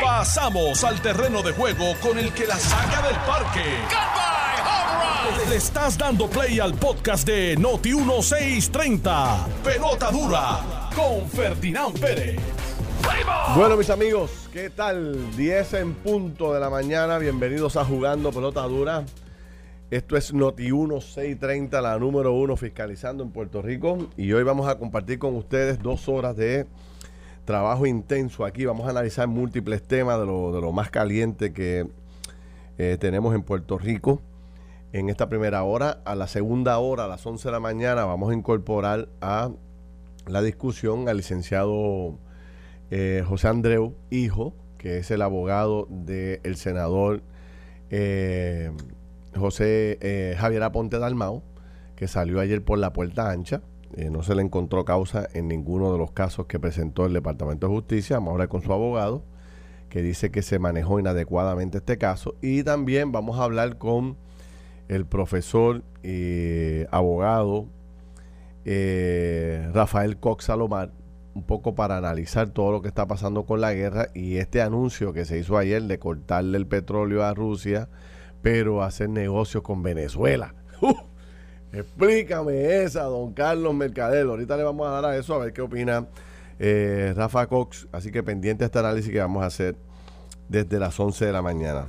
Pasamos al terreno de juego con el que la saca del parque. Le estás dando play al podcast de Noti 1630. Pelota dura con Ferdinand Pérez. Bueno, mis amigos, ¿qué tal? 10 en punto de la mañana. Bienvenidos a Jugando Pelota Dura. Esto es Noti 1630, la número uno fiscalizando en Puerto Rico. Y hoy vamos a compartir con ustedes dos horas de trabajo intenso aquí. Vamos a analizar múltiples temas de lo, de lo más caliente que eh, tenemos en Puerto Rico. En esta primera hora, a la segunda hora, a las 11 de la mañana, vamos a incorporar a la discusión al licenciado eh, José Andreu, hijo, que es el abogado del senador eh, José Javier Aponte Dalmau, que salió ayer por la puerta ancha. Eh, no se le encontró causa en ninguno de los casos que presentó el Departamento de Justicia. Vamos a hablar con su abogado, que dice que se manejó inadecuadamente este caso. Y también vamos a hablar con el profesor y abogado eh, Rafael Cox Salomar, un poco para analizar todo lo que está pasando con la guerra y este anuncio que se hizo ayer de cortarle el petróleo a Rusia, pero hacer negocios con Venezuela. ¡Uh! Explícame esa, don Carlos Mercader. Ahorita le vamos a dar a eso a ver qué opina eh, Rafa Cox. Así que pendiente este análisis que vamos a hacer desde las 11 de la mañana.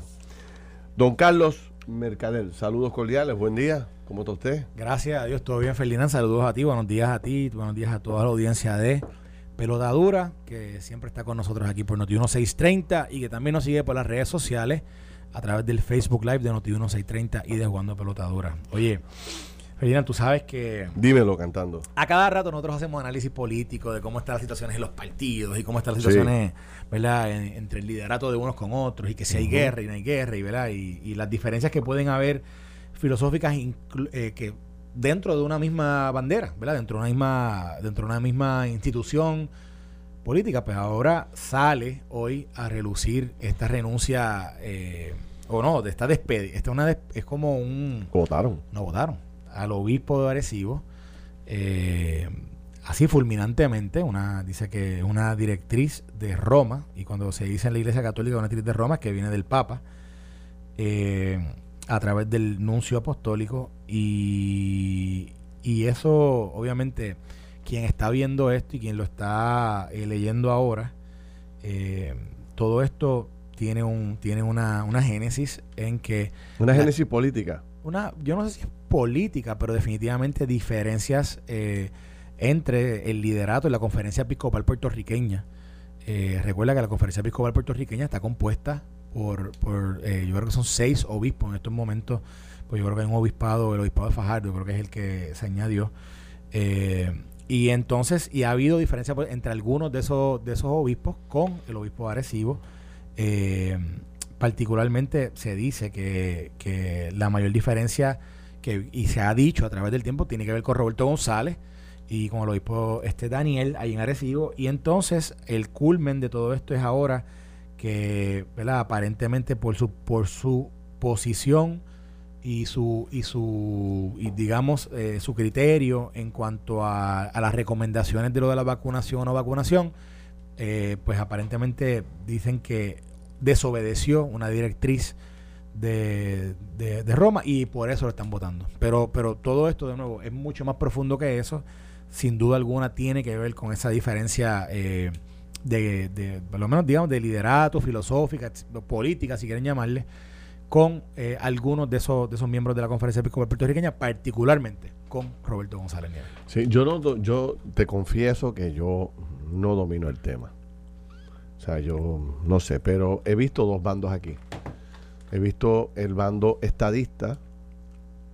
Don Carlos Mercader, saludos cordiales, buen día. ¿Cómo está usted? Gracias a Dios, todo bien, Ferdinand. Saludos a ti, buenos días a ti, buenos días a toda la audiencia de Pelota Dura, que siempre está con nosotros aquí por Noti1630 y que también nos sigue por las redes sociales a través del Facebook Live de Noti1630 y de Jugando Pelota Dura. Oye, Ferdinand, tú sabes que Dímelo cantando. a cada rato nosotros hacemos análisis político de cómo están las situaciones en los partidos y cómo están las Sí. situaciones, ¿verdad? En- entre el liderato de unos con otros y que si hay guerra y no hay guerra y, ¿verdad? Y, y las diferencias que pueden haber filosóficas eh, que dentro de una misma bandera, ¿verdad? Dentro de una misma, dentro de una misma institución política, pues ahora sale hoy a relucir esta renuncia eh, o no, de esta despedida. Esta es una des- es como un Votaron. no votaron al obispo de Arecibo eh, así fulminantemente una dice que es una directriz de Roma y cuando se dice en la iglesia católica una directriz de Roma es que viene del Papa eh, a través del nuncio apostólico y, y eso obviamente quien está viendo esto y quien lo está eh, leyendo ahora eh, todo esto tiene un tiene una, una génesis en que Una La- génesis política. Una, yo no sé si es política, pero definitivamente diferencias eh, entre el liderato y la conferencia episcopal puertorriqueña. Eh, recuerda que la conferencia episcopal puertorriqueña está compuesta por, por eh, yo creo que son seis obispos en estos momentos, pues yo creo que hay un obispado, el obispado de Fajardo, yo creo que es el que se añadió. Y entonces, y ha habido diferencia pues, entre algunos de esos, de esos obispos con el obispo de Arecibo. Particularmente se dice que, que la mayor diferencia que y se ha dicho a través del tiempo tiene que ver con Roberto González y con el obispo este Daniel ahí en Arecibo. Y entonces el culmen de todo esto es ahora que aparentemente por su por su posición y su y su y digamos eh, su criterio en cuanto a, a las recomendaciones de lo de la vacunación o vacunación eh, pues aparentemente dicen que desobedeció una directriz de, de- Roma y por eso lo están votando. Pero, pero todo esto, de nuevo, es mucho más profundo que eso. Sin duda alguna tiene que ver con esa diferencia eh, de, de, por lo menos, digamos, de liderato, filosófica, política, si quieren llamarle, con eh, algunos de esos, de esos miembros de la Conferencia Episcopal Puertorriqueña, particularmente con Roberto González Nieves. Sí, yo no, yo te confieso que yo no domino el tema. O sea, yo no sé, pero he visto dos bandos aquí. He visto el bando estadista.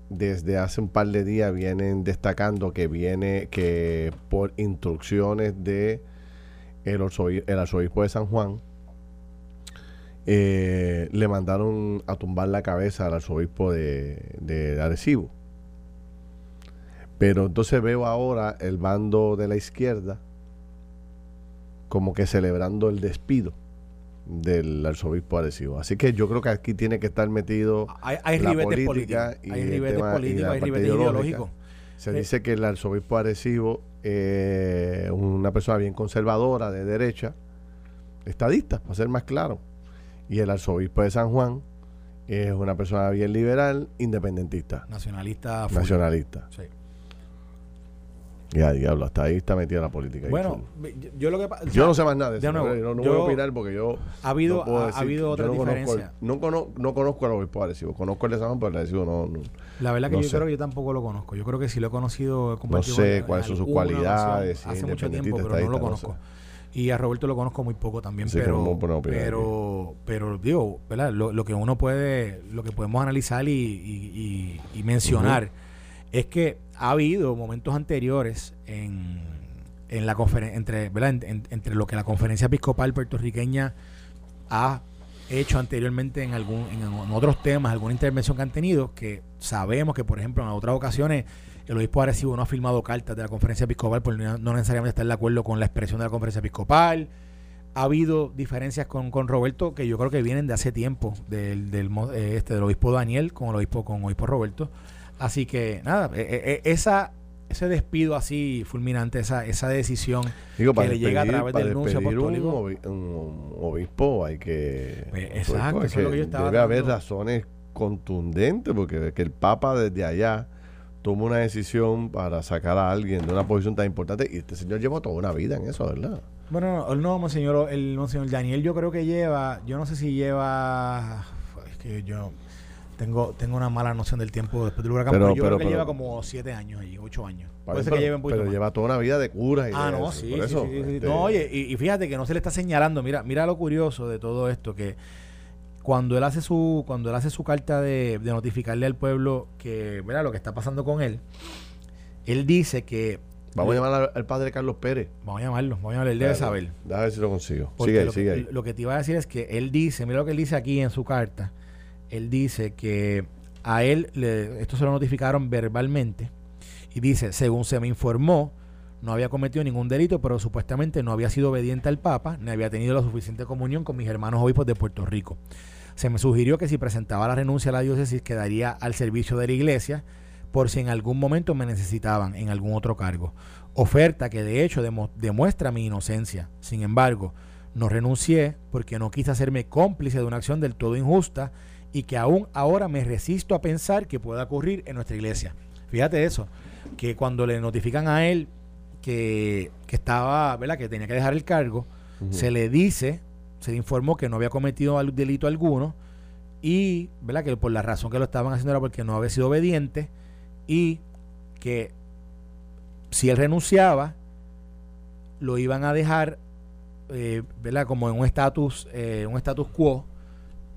Desde hace un par de días vienen destacando que viene que por instrucciones de el, arzobi- el arzobispo de San Juan eh, le mandaron a tumbar la cabeza al arzobispo de, de Arecibo. Pero entonces veo ahora el bando de la izquierda como que celebrando el despido del arzobispo Arecibo. Así que yo creo que aquí tiene que estar metido Hay, hay la ribetes política políticos, y hay el ribetes tema- y la hay parte ideológicos. Se Eh, dice que el arzobispo Arecibo es una persona bien conservadora, de derecha, estadistas, para ser más claro. Y el arzobispo de San Juan es una persona bien liberal, independentista. Nacionalista. Nacionalista. Sí. Ya, diablo, hasta ahí está metida la política. Bueno, yo, lo que Yo no sé más nada de eso. no, no voy a opinar porque yo. Ha habido, ha, habido otra diferencia. no, conozco, no conozco al obispo Arecibo. Conozco el de San Juan, pero el Arecibo no, no. La verdad que yo creo que yo tampoco lo conozco. Yo creo que si lo he conocido. No sé cuáles son sus cualidades. Hace mucho tiempo, pero no lo conozco. Y a Roberto lo conozco muy poco también, pero, pero, pero digo, ¿verdad? Lo, lo, que uno puede, lo que podemos analizar y, y, y, mencionar es que ha habido momentos anteriores en, en la entre, ¿verdad? entre lo que la conferencia episcopal puertorriqueña ha hecho anteriormente en algún en, otros temas, alguna intervención que han tenido, que sabemos que, por ejemplo, en otras ocasiones el obispo Arecibo no ha firmado cartas de la conferencia episcopal porque no necesariamente está de acuerdo con la expresión de la conferencia episcopal. Ha habido diferencias con, con Roberto que yo creo que vienen de hace tiempo, del, del, eh, este, del obispo Daniel con el obispo, con el obispo Roberto. Así que nada, eh, eh, esa ese despido así fulminante, esa, esa decisión que le llega a través del anuncio apostólico. Un, obispo hay que. Pues, exacto, eso es lo que yo estaba. Debe haber razones contundentes, porque que el Papa desde allá toma una decisión para sacar a alguien de una posición tan importante y este señor lleva toda una vida en eso, ¿verdad? Bueno, no, no monseñor, el monseñor Daniel yo creo que lleva, yo no sé si lleva, es que yo tengo tengo una mala noción del tiempo después del huracán, pero, yo creo que lleva como siete años allí, ocho años. Puede ser que lleve un Pero lleva toda una vida de cura y Ah, no, sí, sí, sí, este No, oye, y, y, fíjate que no se le está señalando, mira, mira lo curioso de todo esto, que cuando él hace su cuando él hace su carta de, notificarle al pueblo que ¿verdad? lo que está pasando con él él dice que Vamos a llamar al, padre Carlos Pérez. Vamos a llamarlo, vamos a llamarlo, él debe saber. Déjame ver si lo consigo. sigue lo, sigue ahí. Lo que te iba a decir es que él dice, mira lo que él dice aquí en su carta. Él dice que a él, esto se lo notificaron verbalmente, y dice, según se me informó, no había cometido ningún delito, pero supuestamente no había sido obediente al Papa, ni había tenido la suficiente comunión con mis hermanos obispos de Puerto Rico. Se me sugirió que si presentaba la renuncia a la diócesis quedaría al servicio de la iglesia por si en algún momento me necesitaban en algún otro cargo. Oferta que de hecho demuestra mi inocencia. Sin embargo, no renuncié porque no quise hacerme cómplice de una acción del todo injusta y que aún ahora me resisto a pensar que pueda ocurrir en nuestra iglesia. Fíjate eso, que cuando le notifican a él que, estaba, ¿verdad? Que tenía que dejar el cargo, se le dice, se le informó que no había cometido delito alguno y, ¿verdad? Que por la razón que lo estaban haciendo era porque no había sido obediente y que si él renunciaba, lo iban a dejar, eh, ¿verdad? Como en un estatus, eh, un status quo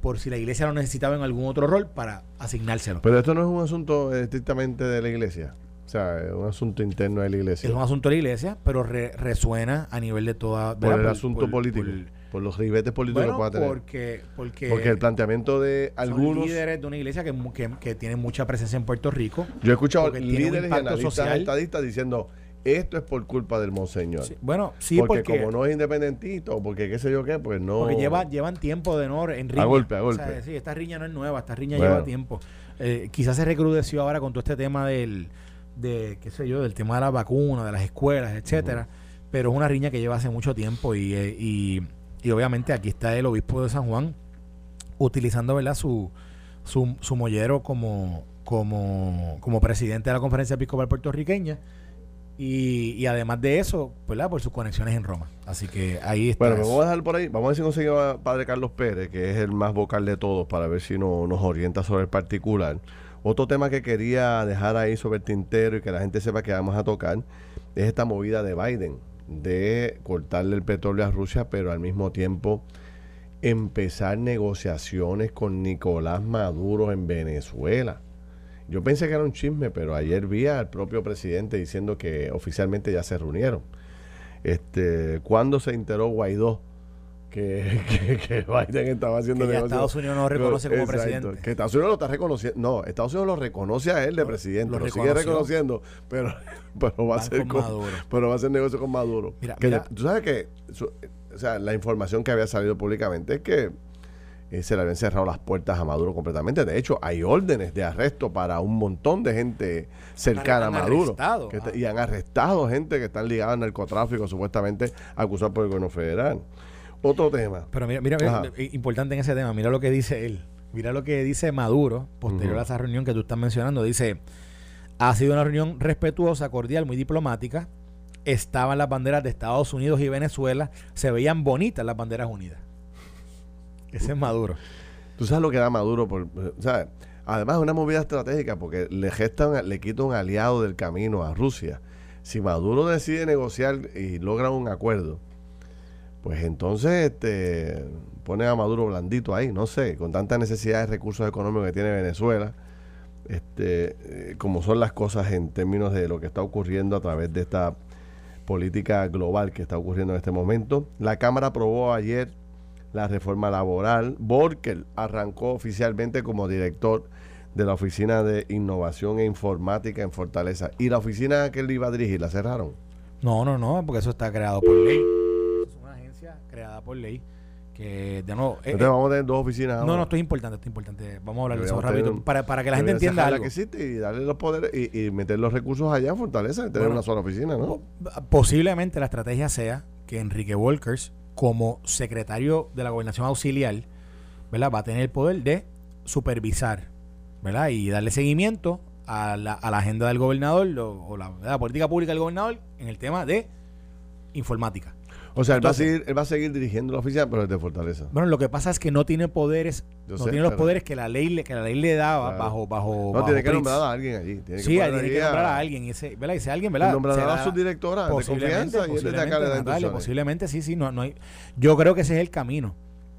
por si la iglesia lo necesitaba en algún otro rol para asignárselo. Pero esto no es un asunto estrictamente de la iglesia. O sea, es un asunto interno de la iglesia. Es un asunto de la iglesia, pero resuena a nivel de toda... Por el asunto político. Por, los ribetes políticos que pueda tener. Porque, porque, porque el planteamiento de algunos... líderes de una iglesia que, que, que tienen mucha presencia en Puerto Rico. Yo he escuchado líderes y analistas estadistas diciendo esto es por culpa del monseñor. bueno, sí, porque, como no es independentito, o porque qué sé yo qué, pues no. Porque lleva, llevan tiempo de no en riña. A golpe, a golpe. sí, esta riña no es nueva, esta riña lleva tiempo. Eh, quizás se recrudeció ahora con todo este tema del, de, qué sé yo, del tema de la vacuna, de las escuelas, etcétera. Pero es una riña que lleva hace mucho tiempo y, eh, y, y, obviamente aquí está el obispo de San Juan utilizando, ¿verdad? Su, su, su mollero como, como, como presidente de la conferencia episcopal puertorriqueña y, además de eso, ¿verdad? por sus conexiones en Roma. Así que ahí está. Bueno, vamos a dejar por ahí. Vamos a ver si conseguimos a Padre Carlos Pérez, que es el más vocal de todos, para ver si no, nos orienta sobre el particular. Otro tema que quería dejar ahí sobre el tintero y que la gente sepa que vamos a tocar es esta movida de Biden de cortarle el petróleo a Rusia, pero al mismo tiempo empezar negociaciones con Nicolás Maduro en Venezuela. Yo pensé que era un chisme, pero ayer vi al propio presidente diciendo que oficialmente ya se reunieron. Este, ¿Cuándo se enteró Guaidó que, que, Biden estaba haciendo que Estados Unidos no lo reconoce como presidente. Que Estados Unidos lo está reconociendo. No, Estados Unidos lo reconoce a él de presidente. Lo, sigue reconociendo, pero, pero va a ser con, pero va a ser negocio con Maduro. Mira, Tú sabes que o sea, la información que había salido públicamente es que eh, se le habían cerrado las puertas a Maduro completamente. De hecho, hay órdenes de arresto para un montón de gente cercana a Maduro. y han arrestado gente que están ligada al narcotráfico, supuestamente acusada por el gobierno federal. Otro tema. Pero mira, mira, mira, importante en ese tema, mira lo que dice él. Mira lo que dice Maduro, posterior a esa reunión que tú estás mencionando. Dice, ha sido una reunión respetuosa, cordial, muy diplomática. Estaban las banderas de Estados Unidos y Venezuela. Se veían bonitas las banderas unidas. Ese es Maduro. Tú sabes lo que da Maduro. Por, ¿sabes? Además, es una movida estratégica porque le, le quita un aliado del camino a Rusia. Si Maduro decide negociar y logra un acuerdo, pues entonces este, pone a Maduro blandito ahí, no sé, con tanta necesidad de recursos económicos que tiene Venezuela, este, eh, como son las cosas en términos de lo que está ocurriendo a través de esta política global que está ocurriendo en este momento. La Cámara aprobó ayer la reforma laboral. Borkel arrancó oficialmente como director de la Oficina de Innovación e Informática en Fortaleza. ¿Y la oficina que él iba a dirigir la cerraron? No, no, no, porque eso está creado por ley. Es una agencia creada por ley que de nuevo... Eh, Entonces vamos a tener dos oficinas No, no, esto es importante, esto es importante. Vamos a hablar de eso rápido para, para que la gente entienda algo. que existe y darle los poderes y, meter los recursos allá en Fortaleza y tener una sola oficina, ¿no? Posiblemente la estrategia sea que Enrique Walkers, como secretario de la gobernación auxiliar, ¿verdad? Va a tener el poder de supervisar ¿verdad? Y darle seguimiento a la, a la agenda del gobernador o, la, política pública del gobernador en el tema de informática. O sea, él, va a seguir, él va a seguir dirigiendo la oficina, pero desde Fortaleza. Bueno, lo que pasa es que no tiene poderes, no tiene los poderes que la ley le, que la ley le daba bajo, bajo. No, tiene que nombrar a alguien allí. Tiene sí, tiene que nombrar a, alguien. Y ese, ¿verdad? Ese alguien, ¿verdad? Nombrará a su directora de confianza y desde acá le da Posiblemente sí, sí. No, no hay, yo creo que ese es el camino.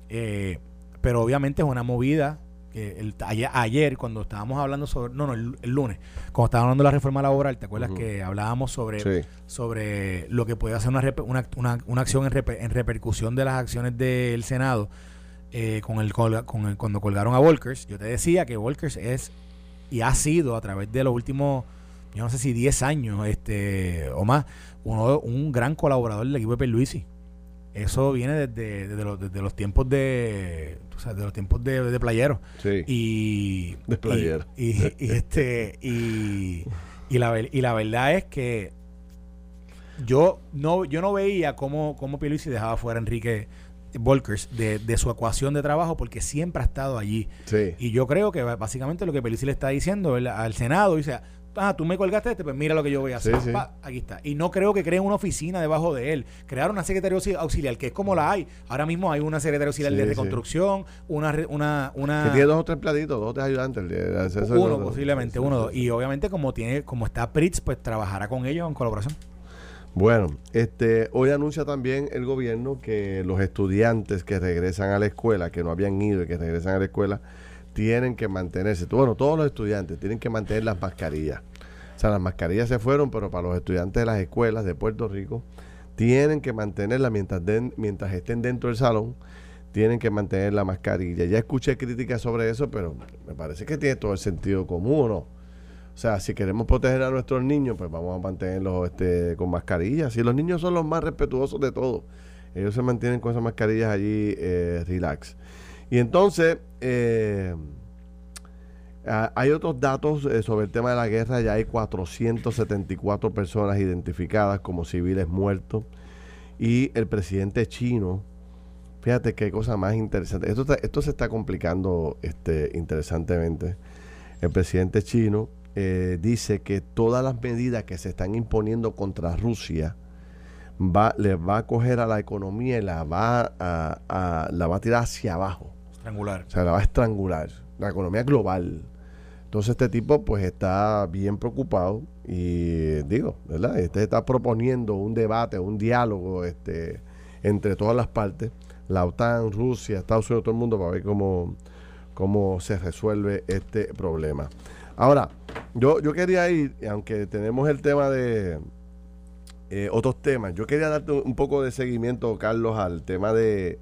Eh, pero obviamente es una movida el, ayer, cuando estábamos hablando sobre, no, no, el, lunes, cuando estábamos hablando de la reforma laboral, ¿te acuerdas que hablábamos sobre, sobre lo que puede hacer una, una, una, acción en, en, repercusión de las acciones del Senado eh, con, el, con el, cuando colgaron a Volkers? Yo te decía que Volkers es y ha sido a través de los últimos, yo no sé si 10 años este o más, uno, un gran colaborador del equipo de Luisi eso viene desde, los, desde los tiempos de sea, de los tiempos de, de playeros sí. y de playero y, este y, y, la y la verdad es que yo no yo no veía cómo cómo Pierluisi dejaba fuera a Enrique Volkers de, de, su ecuación de trabajo porque siempre ha estado allí sí. y yo creo que básicamente lo que Pierluisi le está diciendo al Senado dice ah, tú me colgaste este, pues mira lo que yo voy a hacer. aquí está. Y no creo que creen una oficina debajo de él. Crear una secretaría auxiliar, que es como la hay. Ahora mismo hay una secretaria auxiliar de reconstrucción, una, una, una... Que tiene dos o tres platitos, dos o tres ayudantes. uno, posiblemente, uno dos. Y obviamente como tiene, como está Pritz, pues trabajará con ellos en colaboración. Bueno, este, hoy anuncia también el gobierno que los estudiantes que regresan a la escuela, que no habían ido y que regresan a la escuela, tienen que mantenerse, bueno, todos los estudiantes tienen que mantener las mascarillas. O sea, las mascarillas se fueron, pero para los estudiantes de las escuelas de Puerto Rico, tienen que mantenerla mientras, mientras estén dentro del salón, tienen que mantener la mascarilla. Ya escuché críticas sobre eso, pero me parece que tiene todo el sentido común, ¿no? O sea, si queremos proteger a nuestros niños, pues vamos a mantenerlos este, con mascarillas. Y los niños son los más respetuosos de todo. Ellos se mantienen con esas mascarillas allí eh, relax. Y entonces, eh, hay otros datos eh, sobre el tema de la guerra. Ya hay 474 personas identificadas como civiles muertos. Y el presidente chino, fíjate qué cosa más interesante. Esto, esto se está complicando este, interesantemente. El presidente chino eh, dice que todas las medidas que se están imponiendo contra Rusia va, le va a coger a la economía y la va a la va a tirar hacia abajo. Estrangular. O sea, la va a estrangular. La economía global. Entonces este tipo pues está bien preocupado y digo, ¿verdad? Este está proponiendo un debate, un diálogo este, entre todas las partes, la OTAN, Rusia, Estados Unidos, todo el mundo para ver cómo, cómo se resuelve este problema. Ahora, yo, yo quería ir, aunque tenemos el tema de eh, otros temas, yo quería darte un poco de seguimiento, Carlos, al tema de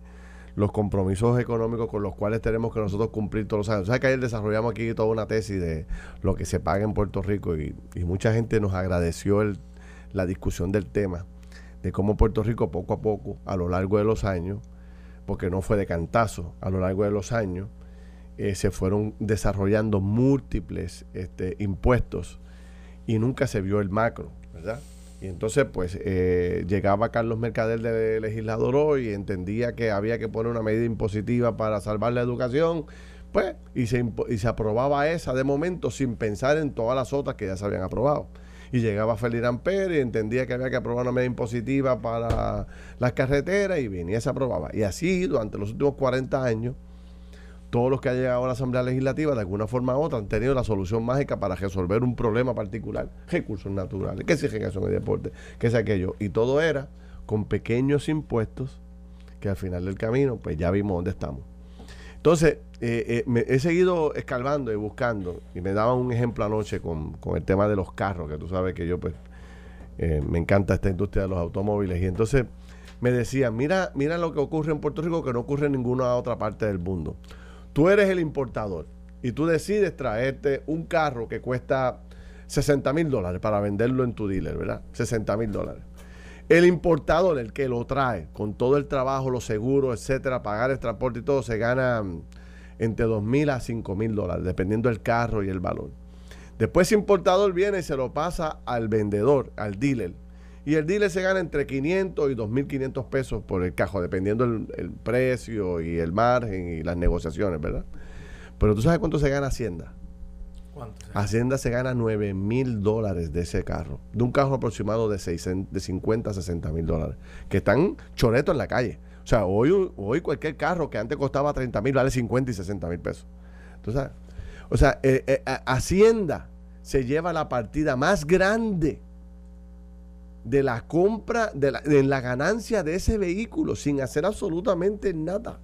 los compromisos económicos con los cuales tenemos que nosotros cumplir todos los años. ¿Sabes que ayer desarrollamos aquí toda una tesis de lo que se paga en Puerto Rico y, mucha gente nos agradeció la discusión del tema, de cómo Puerto Rico poco a poco, a lo largo de los años, porque no fue de cantazo, a lo largo de los años, eh, se fueron desarrollando múltiples este, impuestos y nunca se vio el macro, ¿verdad? Y entonces, pues, eh, llegaba Carlos Mercader de legislador hoy y entendía que había que poner una medida impositiva para salvar la educación, pues, y se, y se aprobaba esa de momento sin pensar en todas las otras que ya se habían aprobado. Y llegaba Felirán Pérez y entendía que había que aprobar una medida impositiva para las carreteras y venía y se aprobaba. Y así, durante los últimos 40 años, todos los que han llegado a la Asamblea Legislativa, de alguna forma u otra, han tenido la solución mágica para resolver un problema particular. Recursos naturales, que eso en el deporte, que es aquello. Y todo era con pequeños impuestos que al final del camino, pues ya vimos dónde estamos. Entonces, eh, eh, he seguido escalvando y buscando, y me daban un ejemplo anoche con, el tema de los carros, que tú sabes que yo, pues, eh, me encanta esta industria de los automóviles. Y entonces me decían, mira, mira lo que ocurre en Puerto Rico que no ocurre en ninguna otra parte del mundo. Tú eres el importador y tú decides traerte un carro que cuesta 60 mil dólares para venderlo en tu dealer, ¿verdad? 60 mil dólares. El importador, el que lo trae, con todo el trabajo, los seguros, etcétera, pagar el transporte y todo, se gana mm, entre 2 mil a 5 mil dólares, dependiendo del carro y el valor. Después, ese importador viene y se lo pasa al vendedor, al dealer. Y el dealer se gana entre 500 y 2.500 pesos por el cajo, dependiendo el, precio y el margen y las negociaciones, ¿verdad? Pero tú sabes cuánto se gana Hacienda. ¿Cuánto? Hacienda se gana 9 mil dólares de ese carro, de un carro aproximado de, 600, de 50 a 60 mil dólares, que están choretos en la calle. O sea, hoy, hoy cualquier carro que antes costaba 30 mil vale 50 y 60 mil pesos. Entonces, o sea, eh, eh, Hacienda se lleva la partida más grande de la compra, de la, la ganancia de ese vehículo sin hacer absolutamente nada.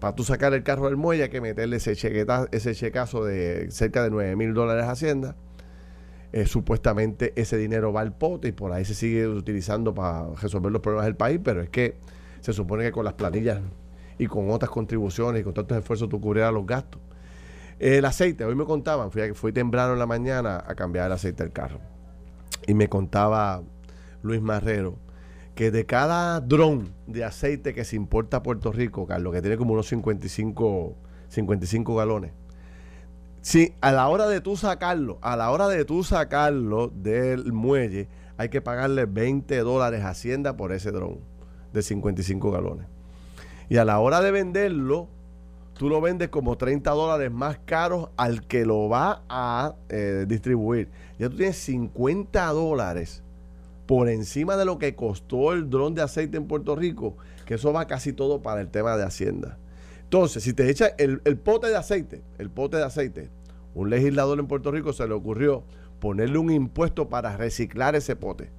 Para tú sacar el carro del muelle hay que meterle ese, ese checazo de cerca de 9 mil dólares a Hacienda. Eh, supuestamente ese dinero va al pote y por ahí se sigue utilizando para resolver los problemas del país, pero es que se supone que con las planillas y con otras contribuciones y con tantos esfuerzos tú cubrirás los gastos. El aceite, hoy me contaban, fui, fui temprano en la mañana a cambiar el aceite del carro. Y me contaba Luis Marrero que de cada dron de aceite que se importa a Puerto Rico, Carlos, que tiene como unos 55, 55 galones, si a la hora de tú sacarlo, a la hora de tú sacarlo del muelle, hay que pagarle 20 dólares a Hacienda por ese dron de 55 galones. Y a la hora de venderlo, tú lo vendes como 30 dólares más caro al que lo va a eh, distribuir. Ya tú tienes 50 dólares por encima de lo que costó el dron de aceite en Puerto Rico, que eso va casi todo para el tema de Hacienda. Entonces, si te echa el, pote de aceite, el pote de aceite, un legislador en Puerto Rico se le ocurrió ponerle un impuesto para reciclar ese pote.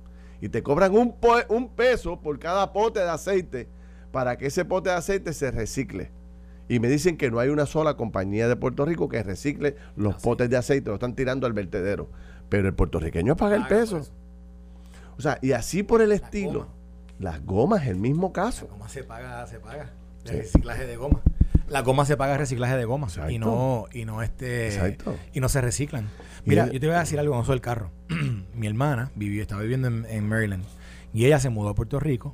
Y te cobran un, un peso por cada pote de aceite para que ese pote de aceite se recicle. Y me dicen que no hay una sola compañía de Puerto Rico que recicle los potes de aceite, lo están tirando al vertedero. Pero el puertorriqueño paga el peso. O sea, y así por el estilo. Las gomas, el mismo caso. La goma se paga, se paga. reciclaje de goma. La goma se paga reciclaje de goma. Y no, y no este. Y no se reciclan. Mira, yo te voy a decir algo con eso del carro. Mi hermana vivió, estaba viviendo en, Maryland. Y ella se mudó a Puerto Rico.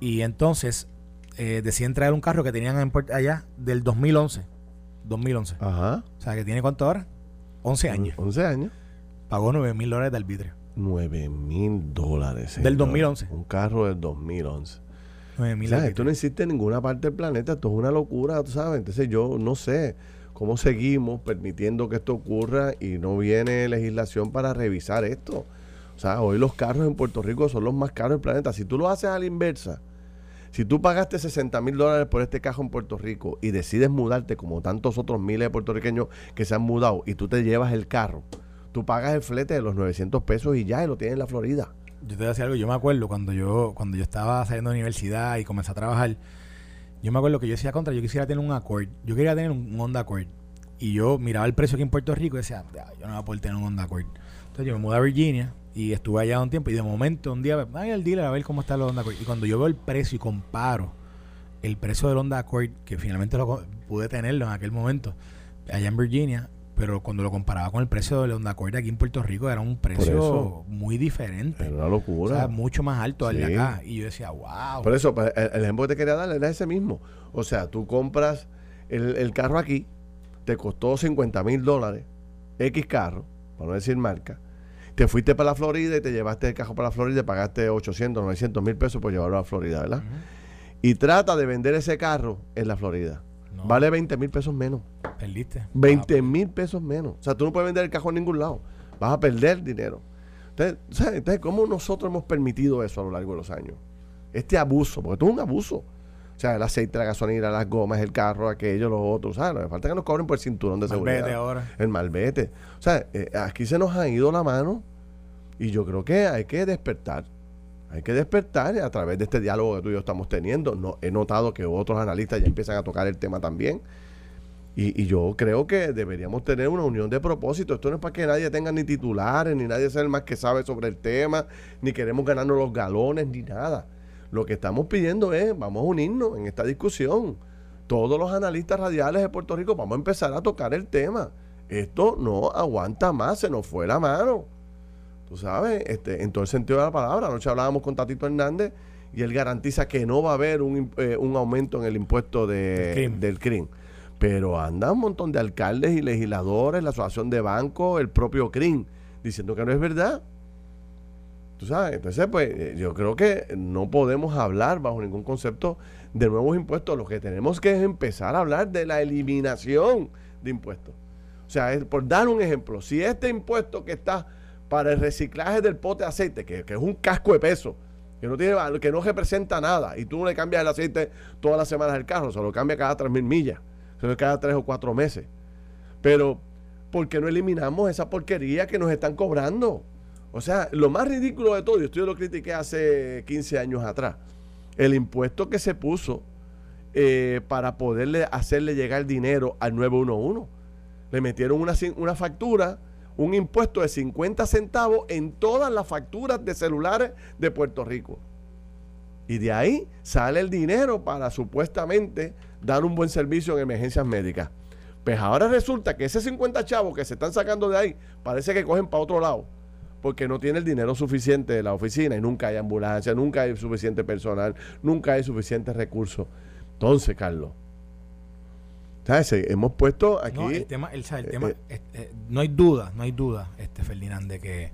Y entonces eh, deciden traer un carro que tenían en allá del 2011. 2011. Ajá. O sea, que tiene cuánto ahora? 11 años. 11 años. Pagó 9 mil dólares de arbitrio. 9 mil dólares. Del 2011. Un carro del 2011. 9 mil Esto no existe en ninguna parte del planeta. Esto es una locura, tú sabes. Entonces yo no sé cómo seguimos permitiendo que esto ocurra y no viene legislación para revisar esto. O sea, hoy los carros en Puerto Rico son los más caros del planeta. Si tú lo haces a la inversa, si tú pagaste 60 mil dólares por este carro en Puerto Rico y decides mudarte como tantos otros miles de puertorriqueños que se han mudado y tú te llevas el carro, tú pagas el flete de los 900 pesos y ya, y lo tienes en la Florida. Yo te voy a decir algo, yo me acuerdo cuando yo, cuando yo estaba saliendo de la universidad y comencé a trabajar, yo me acuerdo que yo decía contra, yo quisiera tener un Accord, yo quería tener un Honda Accord. Y yo miraba el precio aquí en Puerto Rico y decía, yo no voy a poder tener un Honda Accord. Entonces yo me mudé a Virginia y estuve allá un tiempo y de momento un día, vaya al dealer a ver cómo está el Honda Accord. Y cuando yo veo el precio y comparo el precio del Honda Accord, que finalmente lo pude tenerlo en aquel momento, allá en Virginia, pero cuando lo comparaba con el precio de Honda Accord aquí en Puerto Rico era un precio muy diferente. Era una locura. O sea, mucho más alto al de acá. Y yo decía, wow. Por eso, pues, el, ejemplo que te quería dar era ese mismo. O sea, tú compras el, carro aquí, te costó 50 mil dólares, X carro, para no decir marca, te fuiste para la Florida y te llevaste el carro para la Florida y pagaste 800, 900 mil pesos por llevarlo a la Florida, ¿verdad? Y trata de vender ese carro en la Florida. Vale 20 mil pesos menos. Perdiste. 20 mil pesos menos. O sea, tú no puedes vender el carro en ningún lado. Vas a perder dinero. Entonces, Entonces, ¿cómo nosotros hemos permitido eso a lo largo de los años? Este abuso, porque esto es un abuso. O sea, el aceite, la gasolina, las gomas, el carro, aquello, los otros. ¿sabes? No falta que nos cobren por el cinturón de seguridad. ahora. El malvete. O sea, eh, aquí se nos ha ido la mano y yo creo que hay que despertar. Hay que despertar a través de este diálogo que tú y yo estamos teniendo. No, he notado que otros analistas ya empiezan a tocar el tema también. Y, yo creo que deberíamos tener una unión de propósito. Esto no es para que nadie tenga ni titulares, ni nadie sea el más que sabe sobre el tema, ni queremos ganarnos los galones, ni nada. Lo que estamos pidiendo es, vamos a unirnos en esta discusión. Todos los analistas radiales de Puerto Rico vamos a empezar a tocar el tema. Esto no aguanta más, se nos fue la mano. Tú sabes, este, en todo el sentido de la palabra. Anoche hablábamos con Tatito Hernández y él garantiza que no va a haber un, eh, aumento en el impuesto de, del CRIM. Pero anda un montón de alcaldes y legisladores, la Asociación de Bancos, el propio CRIM, diciendo que no es verdad. Tú sabes, entonces pues eh, yo creo que no podemos hablar bajo ningún concepto de nuevos impuestos. Lo que tenemos que es empezar a hablar de la eliminación de impuestos. O sea, por dar un ejemplo, si este impuesto que está para el reciclaje del pote de aceite, que, es un casco de peso, que no tiene que no representa nada, y tú no le cambias el aceite todas las semanas del carro, se lo cambia cada 3.000 millas, se cada 3 o 4 meses. Pero, ¿por qué no eliminamos esa porquería que nos están cobrando? O sea, lo más ridículo de todo, y esto yo lo critiqué hace 15 años atrás, el impuesto que se puso eh, para poderle hacerle llegar dinero al 911. Le metieron una, una factura, un impuesto de 50 centavos en todas las facturas de celulares de Puerto Rico. Y de ahí sale el dinero para supuestamente dar un buen servicio en emergencias médicas. Pues ahora resulta que ese 50 chavos que se están sacando de ahí parece que cogen para otro lado porque no tiene el dinero suficiente de la oficina y nunca hay ambulancia, nunca hay suficiente personal, nunca hay suficientes recursos. Entonces, Carlos, ¿sabes? hemos puesto aquí... No, el tema, el, eh, tema eh, eh, no hay duda, no hay duda, este Ferdinand, de que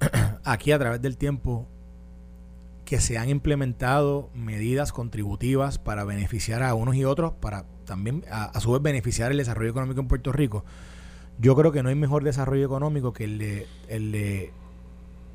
aquí a través del tiempo que se han implementado medidas contributivas para beneficiar a unos y otros, para también a, su vez beneficiar el desarrollo económico en Puerto Rico. Yo creo que no hay mejor desarrollo económico que el de, el de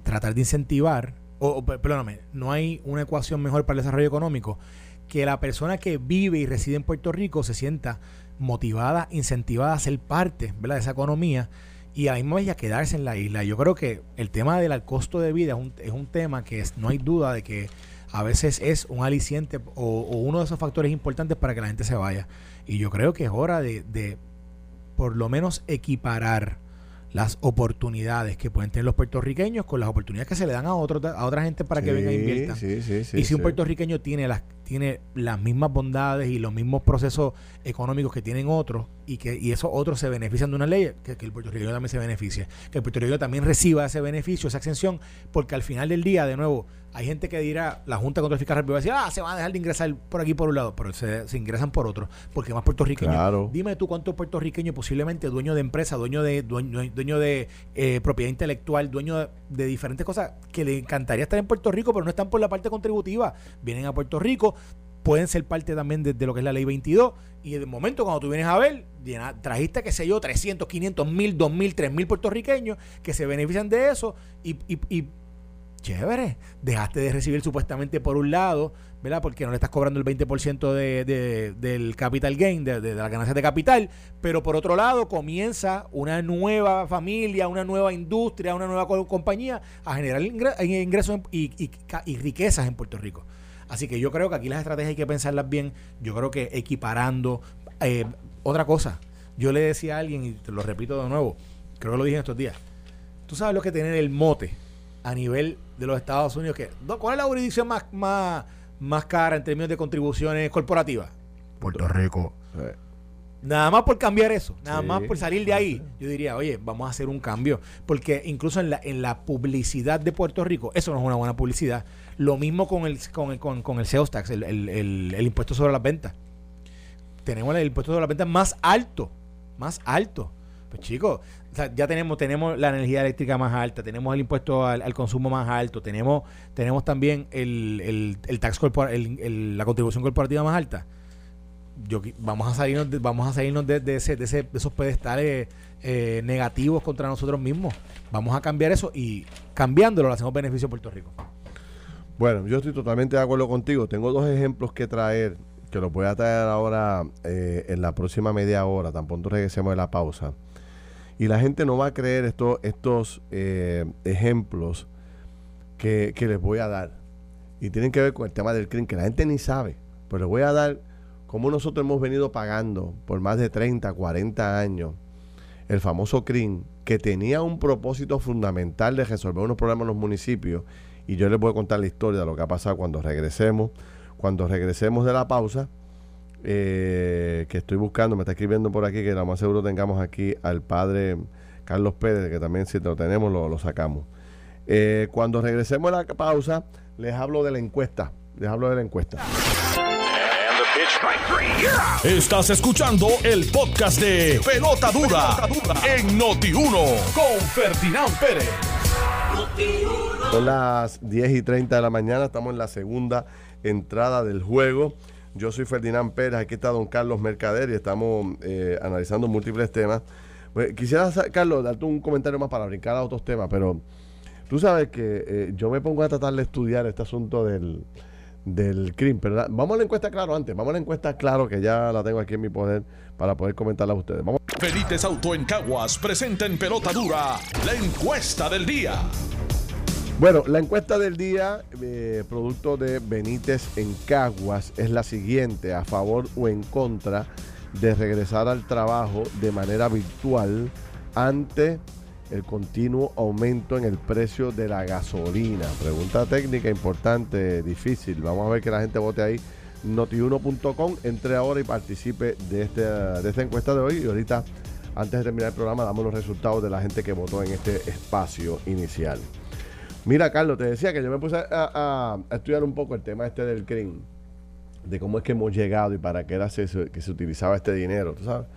tratar de incentivar, o, perdóname, no hay una ecuación mejor para el desarrollo económico que la persona que vive y reside en Puerto Rico se sienta motivada, incentivada a ser parte de esa economía y a la misma vez ya quedarse en la isla. Yo creo que el tema del costo de vida es un, es un tema que no hay duda de que a veces es un aliciente o, uno de esos factores importantes para que la gente se vaya. Y yo creo que es hora de por lo menos equiparar las oportunidades que pueden tener los puertorriqueños con las oportunidades que se le dan a otros a otra gente para que venga e invierta. y si un puertorriqueño tiene las tiene las mismas bondades y los mismos procesos económicos que tienen otros y que y esos otros se benefician de una ley, que, el puertorriqueño también se beneficie, que el puertorriqueño también reciba ese beneficio, esa exención, porque al final del día, de nuevo, hay gente que dirá, la Junta Contra el Fiscal va a decir, ah, se van a dejar de ingresar por aquí por un lado, pero se, ingresan por otro, porque más puertorriqueños. Dime tú cuántos puertorriqueños posiblemente dueño de empresa, dueño de dueño, dueño de eh, propiedad intelectual, dueño de, diferentes cosas, que le encantaría estar en Puerto Rico, pero no están por la parte contributiva. Vienen a Puerto Rico, pueden ser parte también de, lo que es la ley 22. Y de momento, cuando tú vienes a ver, trajiste, qué sé yo, 300, 500, 1000, 2000, 3000 puertorriqueños que se benefician de eso y, y, chévere, dejaste de recibir supuestamente por un lado, ¿verdad? Porque no le estás cobrando el 20% de, del capital gain, de, de, las ganancias de capital, pero por otro lado comienza una nueva familia, una nueva industria, una nueva compañía a generar ingresos y, y riquezas en Puerto Rico. Así que yo creo que aquí las estrategias hay que pensarlas bien. Yo creo que equiparando. Eh, otra cosa, yo le decía a alguien, y te lo repito de nuevo, creo que lo dije en estos días. Tú sabes lo que tener el mote a nivel de los Estados Unidos. Que, ¿Cuál es la jurisdicción más, más, más cara en términos de contribuciones corporativas? Puerto Rico. Nada más por cambiar eso, nada más por salir de ahí, yo diría, oye, vamos a hacer un cambio. Porque incluso en la, en la publicidad de Puerto Rico, eso no es una buena publicidad. Lo mismo con el, con el, con, el sales tax, el, el, el, impuesto sobre las ventas. Tenemos el impuesto sobre las ventas más alto, más alto Pues chicos, ya tenemos, tenemos la energía eléctrica más alta, tenemos el impuesto al, consumo más alto, tenemos, tenemos también el, el, tax la contribución corporativa más alta. Yo, vamos a salirnos de, vamos a salirnos de, ese, de, ese, de esos pedestales eh, negativos contra nosotros mismos. Vamos a cambiar eso y cambiándolo lo hacemos beneficio a Puerto Rico. Bueno, yo estoy totalmente de acuerdo contigo. Tengo dos ejemplos que traer, que los voy a traer ahora eh, en la próxima media hora, tan pronto regresemos de la pausa. Y la gente no va a creer esto, estos eh, ejemplos que, les voy a dar. Y tienen que ver con el tema del crimen, que la gente ni sabe. Pero les voy a dar cómo nosotros hemos venido pagando por más de 30, 40 años el famoso CRIM, que tenía un propósito fundamental de resolver unos problemas en los municipios. Y yo les voy a contar la historia de lo que ha pasado cuando regresemos. Cuando regresemos de la pausa, eh, que estoy buscando, me está escribiendo por aquí, que lo más seguro tengamos aquí al padre Carlos Pérez, que también si lo tenemos lo, sacamos. Eh, cuando regresemos a la pausa, les hablo de la encuesta. Les hablo de la encuesta. Estás escuchando el podcast de Pelota Dura, en Noti1 con Ferdinand Pérez. Son las 10 y 30 de la mañana, estamos en la segunda entrada del juego. Yo soy Ferdinand Pérez, aquí está don Carlos Mercader y estamos eh, analizando múltiples temas. Pues, quisiera, Carlos, darte un comentario más para brincar a otros temas, pero tú sabes que eh, yo me pongo a tratar de estudiar este asunto del, del crimen. Pero vamos a la encuesta claro antes. Vamos a la encuesta claro que ya la tengo aquí en mi poder para poder comentarla a ustedes. Vamos. Felices Auto en Caguas presenta en pelota dura la encuesta del día. Bueno, la encuesta del día, eh, producto de Benítez en Caguas, es la siguiente: a favor o en contra de regresar al trabajo de manera virtual ante el continuo aumento en el precio de la gasolina. Pregunta técnica importante, difícil. Vamos a ver que la gente vote ahí. Notiuno.com, entre ahora y participe de, este, de esta encuesta de hoy. Y ahorita, antes de terminar el programa, damos los resultados de la gente que votó en este espacio inicial. Mira, Carlos, te decía que yo me puse a, estudiar un poco el tema este del CRIM, de cómo es que hemos llegado y para qué era que se utilizaba este dinero, ¿tú sabes?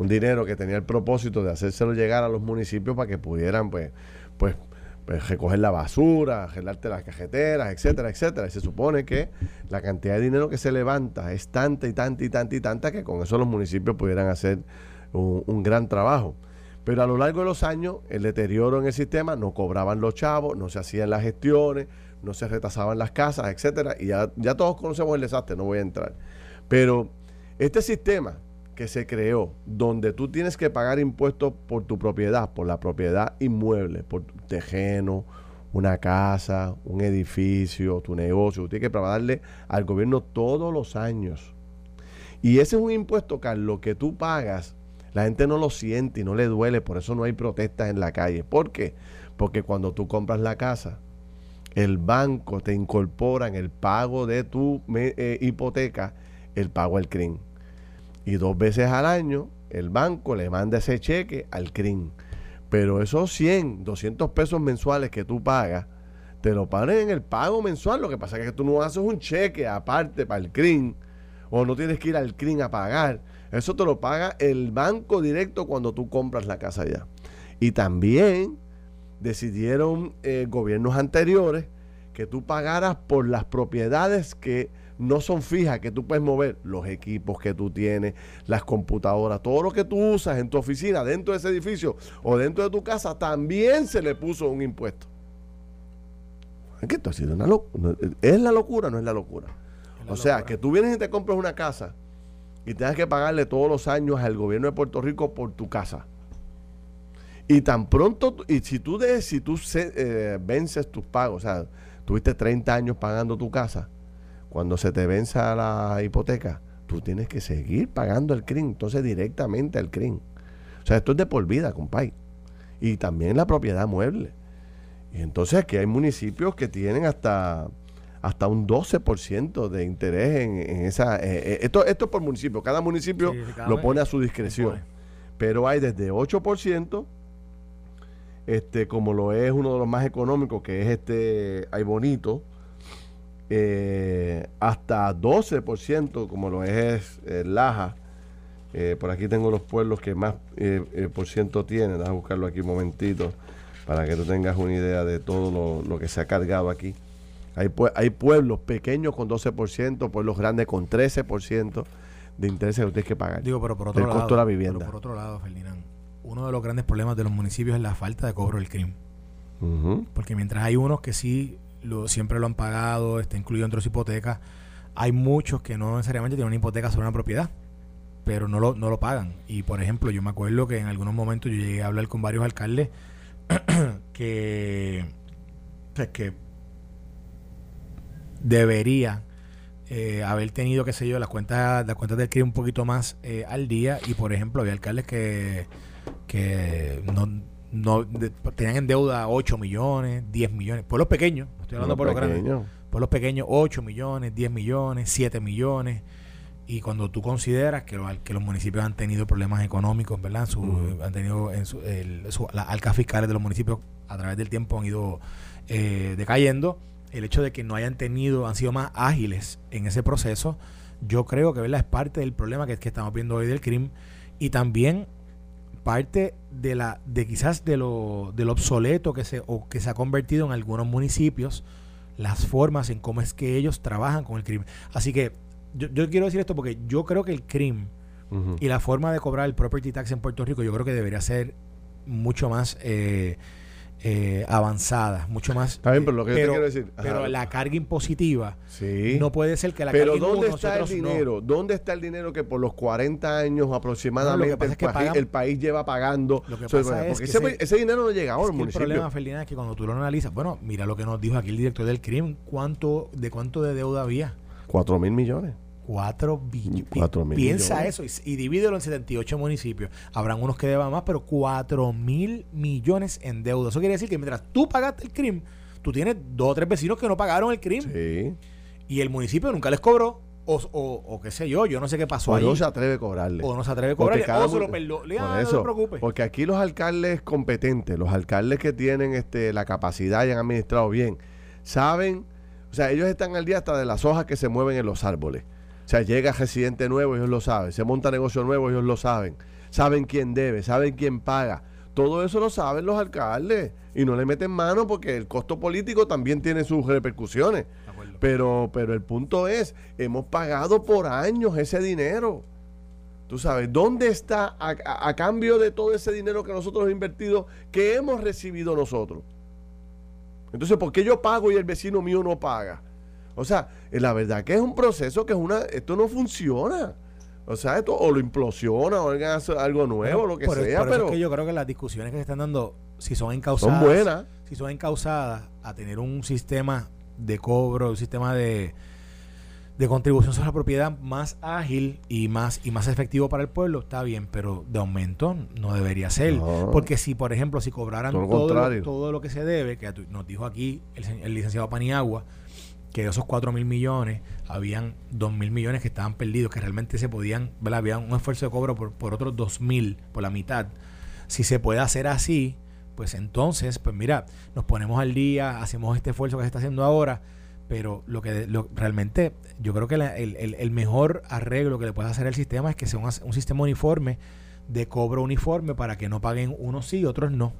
un dinero que tenía el propósito de hacérselo llegar a los municipios para que pudieran, pues, pues, pues recoger la basura, arreglarte las cajeteras, etcétera, etcétera. Y se supone que la cantidad de dinero que se levanta es tanta y tanta y tanta y tanta que con eso los municipios pudieran hacer un, gran trabajo. Pero a lo largo de los años, el deterioro en el sistema, no cobraban los chavos, no se hacían las gestiones, no se retasaban las casas, etcétera. Y ya, ya todos conocemos el desastre, no voy a entrar. Pero este sistema que se creó, donde tú tienes que pagar impuestos por tu propiedad, por la propiedad inmueble, por tu tejeno, una casa, un edificio, tu negocio, tienes que pagarle al gobierno todos los años. Y ese es un impuesto, Carlos, que tú pagas, la gente no lo siente y no le duele, por eso no hay protestas en la calle. ¿Por qué? Porque cuando tú compras la casa, el banco te incorpora en el pago de tu eh, hipoteca el pago al CRIM y dos veces al año el banco le manda ese cheque al CRIM. Pero esos 100, 200 pesos mensuales que tú pagas, te lo pagan en el pago mensual. Lo que pasa es que tú no haces un cheque aparte para el CRIM o no tienes que ir al CRIM a pagar. Eso te lo paga el banco directo cuando tú compras la casa ya. Y también decidieron eh, gobiernos anteriores que tú pagaras por las propiedades que no son fijas que tú puedes mover los equipos que tú tienes, las computadoras, todo lo que tú usas en tu oficina, dentro de ese edificio o dentro de tu casa, también se le puso un impuesto. Es que esto ha sido una locura. ¿Es la locura no es la locura? o sea, que tú vienes y te compras una casa y tengas que pagarle todos los años al gobierno de Puerto Rico por tu casa. Y tan pronto, y si tú, de, si tú eh, vences tus pagos, o sea, tuviste 30 años pagando tu casa, cuando se te venza la hipoteca, tú tienes que seguir pagando el CRIM, entonces directamente al CRIM. O sea, esto es de por vida, compay. Y también la propiedad mueble. Y entonces aquí hay municipios que tienen hasta, hasta un 12% de interés en, esa... Eh, eh, esto, esto es por municipio, cada municipio lo pone a su discreción. Pero hay desde 8%, este, como lo es uno de los más económicos, que es este, hay bonito, eh, hasta 12%, como lo es Laja, Eh, por aquí tengo los pueblos que más por ciento tienen. Déjame buscarlo aquí un momentito para que tú tengas una idea de todo lo, lo que se ha cargado aquí. Hay, pue- hay pueblos pequeños con 12%, pueblos grandes con 13% de intereses que usted tiene que pagar. Digo, pero por otro lado. costo de la vivienda. pero por otro lado, Ferdinand, uno de los grandes problemas de los municipios es la falta de cobro del crimen. Porque mientras hay unos que sí lo, siempre lo han pagado, está incluido entre sus hipotecas, hay muchos que no necesariamente tienen una hipoteca sobre una propiedad, pero no lo, no lo pagan. Y por ejemplo, yo me acuerdo que en algunos momentos yo llegué a hablar con varios alcaldes que, que debería eh, haber tenido, qué sé yo, las cuentas, las cuentas del crimen un poquito más eh, al día. Y por ejemplo, había alcaldes que, que no, no de- tenían en deuda 8 millones, 10 millones. Pueblos pequeños, no estoy hablando de pueblos grandes. Pequeños. Pueblos pequeños, 8 millones, 10 millones, 7 millones. Y cuando tú consideras que, los- que los municipios han tenido problemas económicos, ¿verdad? Su-. Han tenido en su, el- su- las arcas fiscales de los municipios a través del tiempo han ido eh, decayendo. El hecho de que no hayan tenido, han sido más ágiles en ese proceso, yo creo que ¿verdad? es parte del problema que, que estamos viendo hoy del crimen. Y también parte de la de quizás de lo, de lo obsoleto que se o que se ha convertido en algunos municipios las formas en cómo es que ellos trabajan con el crimen. Así que yo, yo quiero decir esto porque yo creo que el crimen y la forma de cobrar el property tax en Puerto Rico yo creo que debería ser mucho más eh, eh, avanzada, mucho más... Está bien, pero lo que yo te quiero decir- ajá. Pero la carga impositiva Sí. no puede ser que la Pero carguen ¿dónde está el no. dinero? ¿Dónde está el dinero que por los 40 años aproximadamente el, es que país, pagan- el país lleva pagando? Lo que sobre- pasa es porque que ese, ese- ese dinero no llega ahora al el problema, Ferdinand, es que cuando tú lo analizas, bueno, mira lo que nos dijo aquí el director del crimen, ¿cuánto, ¿de cuánto de deuda había? 4 mil millones. 4 billones. Mil Piensa eso y, y divídelo en 78 municipios. Habrán unos que deban más, pero 4 mil millones en deuda. Eso quiere decir que mientras tú pagaste el crimen, tú tienes dos o tres vecinos que no pagaron el crimen Sí. y el municipio nunca les cobró. O, o, o qué sé yo, yo no sé qué pasó O ahí. no se atreve a cobrarle. o no se atreve a cobrarle, cada o se lo perdonó. Por Ah, no te preocupes. porque aquí los alcaldes competentes, los alcaldes que tienen este, la capacidad y han administrado bien, saben, o sea, ellos están al día hasta de las hojas que se mueven en los árboles. O sea, llega residente nuevo, ellos lo saben. Se monta negocio nuevo, ellos lo saben. Saben quién debe, saben quién paga. Todo eso lo saben los alcaldes y no le meten mano porque el costo político también tiene sus repercusiones. Pero, pero el punto es, hemos pagado por años ese dinero. Tú sabes, ¿dónde está a, a- a cambio de todo ese dinero que nosotros hemos invertido, que hemos recibido nosotros? Entonces, ¿por qué yo pago y el vecino mío no paga? O sea, eh, la verdad que es un proceso que es una, esto no funciona. O sea, esto o lo implosiona o hace algo nuevo, lo que por, sea, por pero es que yo creo que las discusiones que se están dando, si son son encausadas, buenas. si son encausadas a tener un sistema de cobro, un sistema de, de contribución sobre la propiedad más ágil y más y más efectivo para el pueblo, está bien, pero de aumento no debería ser. No. Porque si, por ejemplo, si cobraran Todo lo todo, lo, contrario. todo lo que se debe, que nos dijo aquí el, el licenciado Paniagua, que de esos 4 mil millones, habían 2 mil millones que estaban perdidos, que realmente se podían, ¿verdad? Había un esfuerzo de cobro por, por otros 2 mil, por la mitad. Si se puede hacer así, pues entonces, pues mira, nos ponemos al día, hacemos este esfuerzo que se está haciendo ahora, pero lo que realmente yo creo que el, el- el mejor arreglo que le puede hacer el sistema es que sea un, un sistema uniforme de cobro uniforme para que no paguen unos sí y otros no.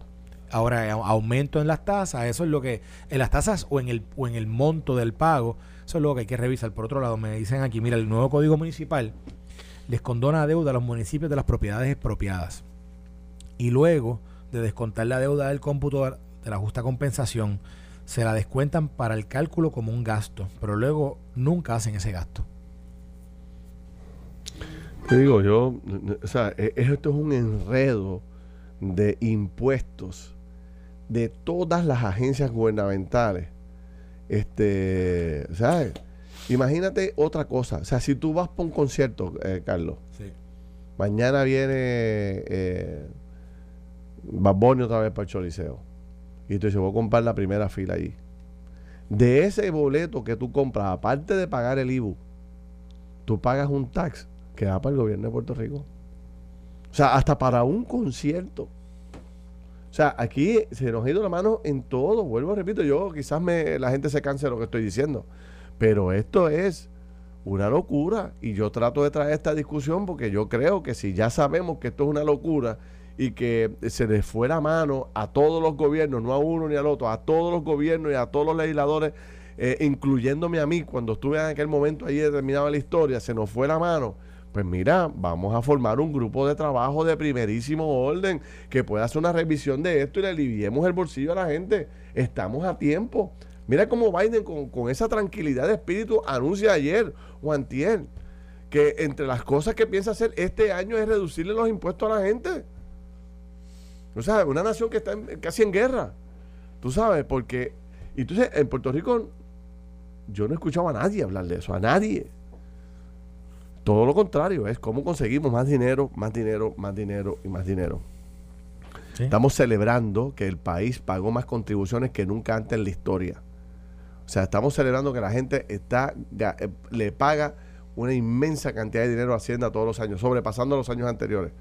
Ahora, a- aumento en las tasas, eso es lo que, en las tasas o en el, o en el monto del pago, eso es lo que hay que revisar. Por otro lado, me dicen aquí, mira, el nuevo código municipal les condona deuda a los municipios de las propiedades expropiadas. Y luego de descontar la deuda del cómputo de la justa compensación, se la descuentan para el cálculo como un gasto, pero luego nunca hacen ese gasto. Te digo, yo, o sea, e- esto es un enredo de impuestos de todas las agencias gubernamentales. Este, ¿sabes? Imagínate otra cosa. O sea, si tú vas para un concierto, eh, Carlos, Sí. mañana viene eh, otra vez para el Choliseo. Y tú dices, voy a comprar la primera fila allí. De ese boleto que tú compras, aparte de pagar el IBU, tú pagas un tax que va para el gobierno de Puerto Rico. O sea, hasta para un concierto. O sea, aquí se nos ha ido la mano en todo. Vuelvo, repito, yo quizás me, la gente se canse de lo que estoy diciendo. Pero esto es una locura. Y yo trato de traer esta discusión porque yo creo que si ya sabemos que esto es una locura y que se les fue la mano a todos los gobiernos, no a uno ni al otro, a todos los gobiernos y a todos los legisladores, eh, incluyéndome a mí, cuando estuve en aquel momento ahí determinada la historia, se nos fue la mano. Pues mira, vamos a formar un grupo de trabajo de primerísimo orden que pueda hacer una revisión de esto y le aliviemos el bolsillo a la gente. Estamos a tiempo. Mira cómo Biden con, esa tranquilidad de espíritu anuncia ayer o antier que entre las cosas que piensa hacer este año es reducirle los impuestos a la gente. O sea, una nación que está casi en guerra. Tú sabes, porque... Y entonces en Puerto Rico yo no he escuchado a nadie hablar de eso, a nadie. Todo lo contrario, es cómo conseguimos más dinero, más dinero, más dinero y más dinero. Estamos celebrando que el país pagó más contribuciones que nunca antes en la historia. O sea, estamos celebrando que la gente está eh, le paga una inmensa cantidad de dinero a Hacienda todos los años, sobrepasando los años anteriores.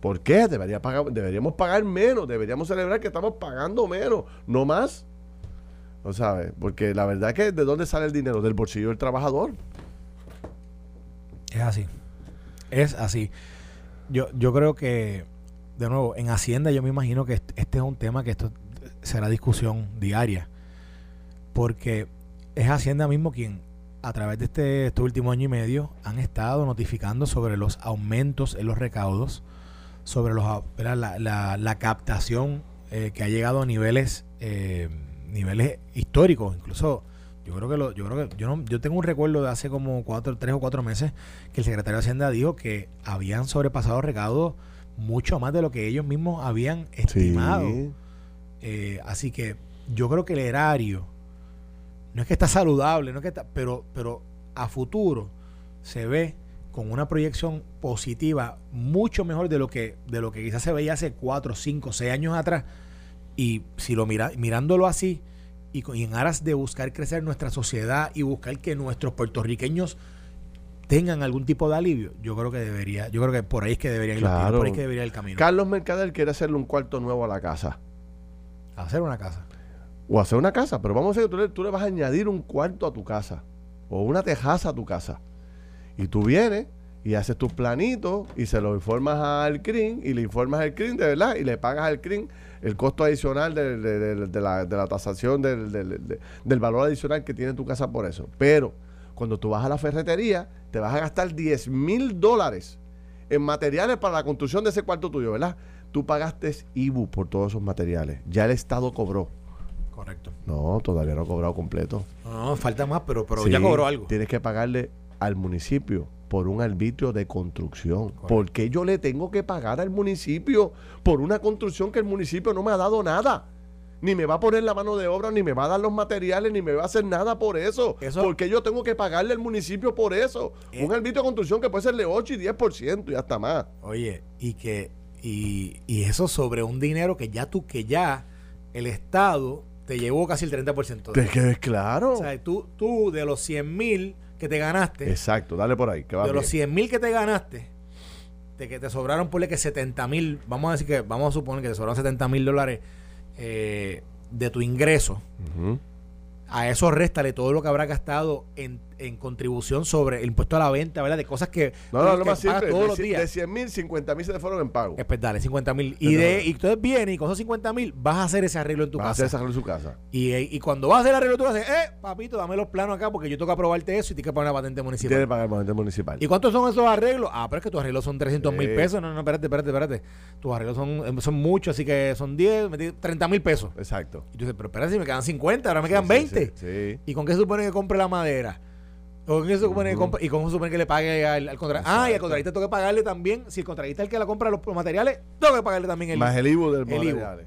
¿Por qué? Debería pagar, deberíamos pagar menos, deberíamos celebrar que estamos pagando menos, no más. ¿No sabes? Porque la verdad es que ¿de dónde sale el dinero? Del bolsillo del trabajador. Es así. Es así. Yo, yo creo que, de nuevo, en Hacienda yo me imagino que este es un tema que esto será discusión diaria porque es Hacienda mismo quien a través de este, este, último año y medio han estado notificando sobre los aumentos en los recaudos, sobre los, la, la, captación eh, que ha llegado a niveles eh, niveles históricos, incluso yo creo que lo, yo creo que yo no, yo tengo un recuerdo de hace como cuatro, tres o cuatro meses que el secretario de Hacienda dijo que habían sobrepasado recaudos mucho más de lo que ellos mismos habían estimado. Eh, así que yo creo que el erario no es que está saludable, no es que está, pero, pero a futuro se ve con una proyección positiva mucho mejor de lo que, de lo que quizás se veía hace 4, 5, 6 años atrás. Y si lo mira, mirándolo así, y, en aras de buscar crecer nuestra sociedad y buscar que nuestros puertorriqueños tengan algún tipo de alivio, yo creo que debería, yo creo que por ahí es que debería ir, por ahí que debería ir el camino. Carlos Mercader quiere hacerle un cuarto nuevo a la casa. Hacer una casa o hacer una casa, pero vamos a decir que tú le, vas a añadir un cuarto a tu casa o una tejaza a tu casa. Y tú vienes y haces tus planitos y se lo informas al CRIM y le informas al CRIM de verdad y le pagas al CRIM el costo adicional de, la, de la, tasación del, valor adicional que tiene tu casa por eso. Pero cuando tú vas a la ferretería, te vas a gastar 10 mil dólares en materiales para la construcción de ese cuarto tuyo, ¿verdad? Tú pagaste IBU por todos esos materiales. Ya el Estado cobró. Correcto. No, todavía no ha cobrado completo. No, falta más, pero, pero ya cobró algo. Tienes que pagarle al municipio por un arbitrio de construcción. ¿Por qué yo le tengo que pagar al municipio por una construcción que el municipio no me ha dado nada? Ni me va a poner la mano de obra, ni me va a dar los materiales, ni me va a hacer nada por eso. ¿Por qué yo tengo que pagarle al municipio por eso? Eh. un arbitrio de construcción que puede ser de 8 y 10% y hasta más. Oye, y que y, y eso sobre un dinero que ya tú, que ya el Estado te llevó casi el 30%. Te quedes claro. O sea, tú, tú de los 100 mil que te ganaste. Exacto, dale por ahí. Que de los 100 mil que te ganaste, de que te sobraron, ponle que 70 mil, vamos a decir que, vamos a suponer que te sobraron 70 mil dólares eh, de tu ingreso. A eso réstale todo lo que habrá gastado en en contribución sobre el impuesto a la venta, ¿verdad? De cosas que, no, no, lo más simple, todos los días. De 100 mil, 50 mil se te fueron en pago. Es dale, 50 mil. Y, de, y entonces vienes y con esos 50 mil vas a hacer ese arreglo en tu vas casa. a hacer ese arreglo en su casa. Y, y, cuando vas a hacer el arreglo, tú vas a decir, eh, papito, dame los planos acá porque yo tengo que aprobarte eso y tienes que pagar la patente municipal. Tienes que pagar la patente municipal. ¿Y cuántos son esos arreglos? Ah, pero es que tus arreglos son 300 mil pesos. No, no, espérate, espérate, espérate. Tus arreglos son, son muchos, así que son 10, 30 mil pesos. Exacto. Y tú dices, pero espérate, si me quedan 50, ahora me quedan 20. Sí, ¿Y con qué se supone que compre la madera? ¿Y cómo supone que le pague al, al contratista? Ah, y al contratista tengo que pagarle también. Si el contratista es el que le compra los, materiales, tengo que pagarle también el Más el IVU del materiales.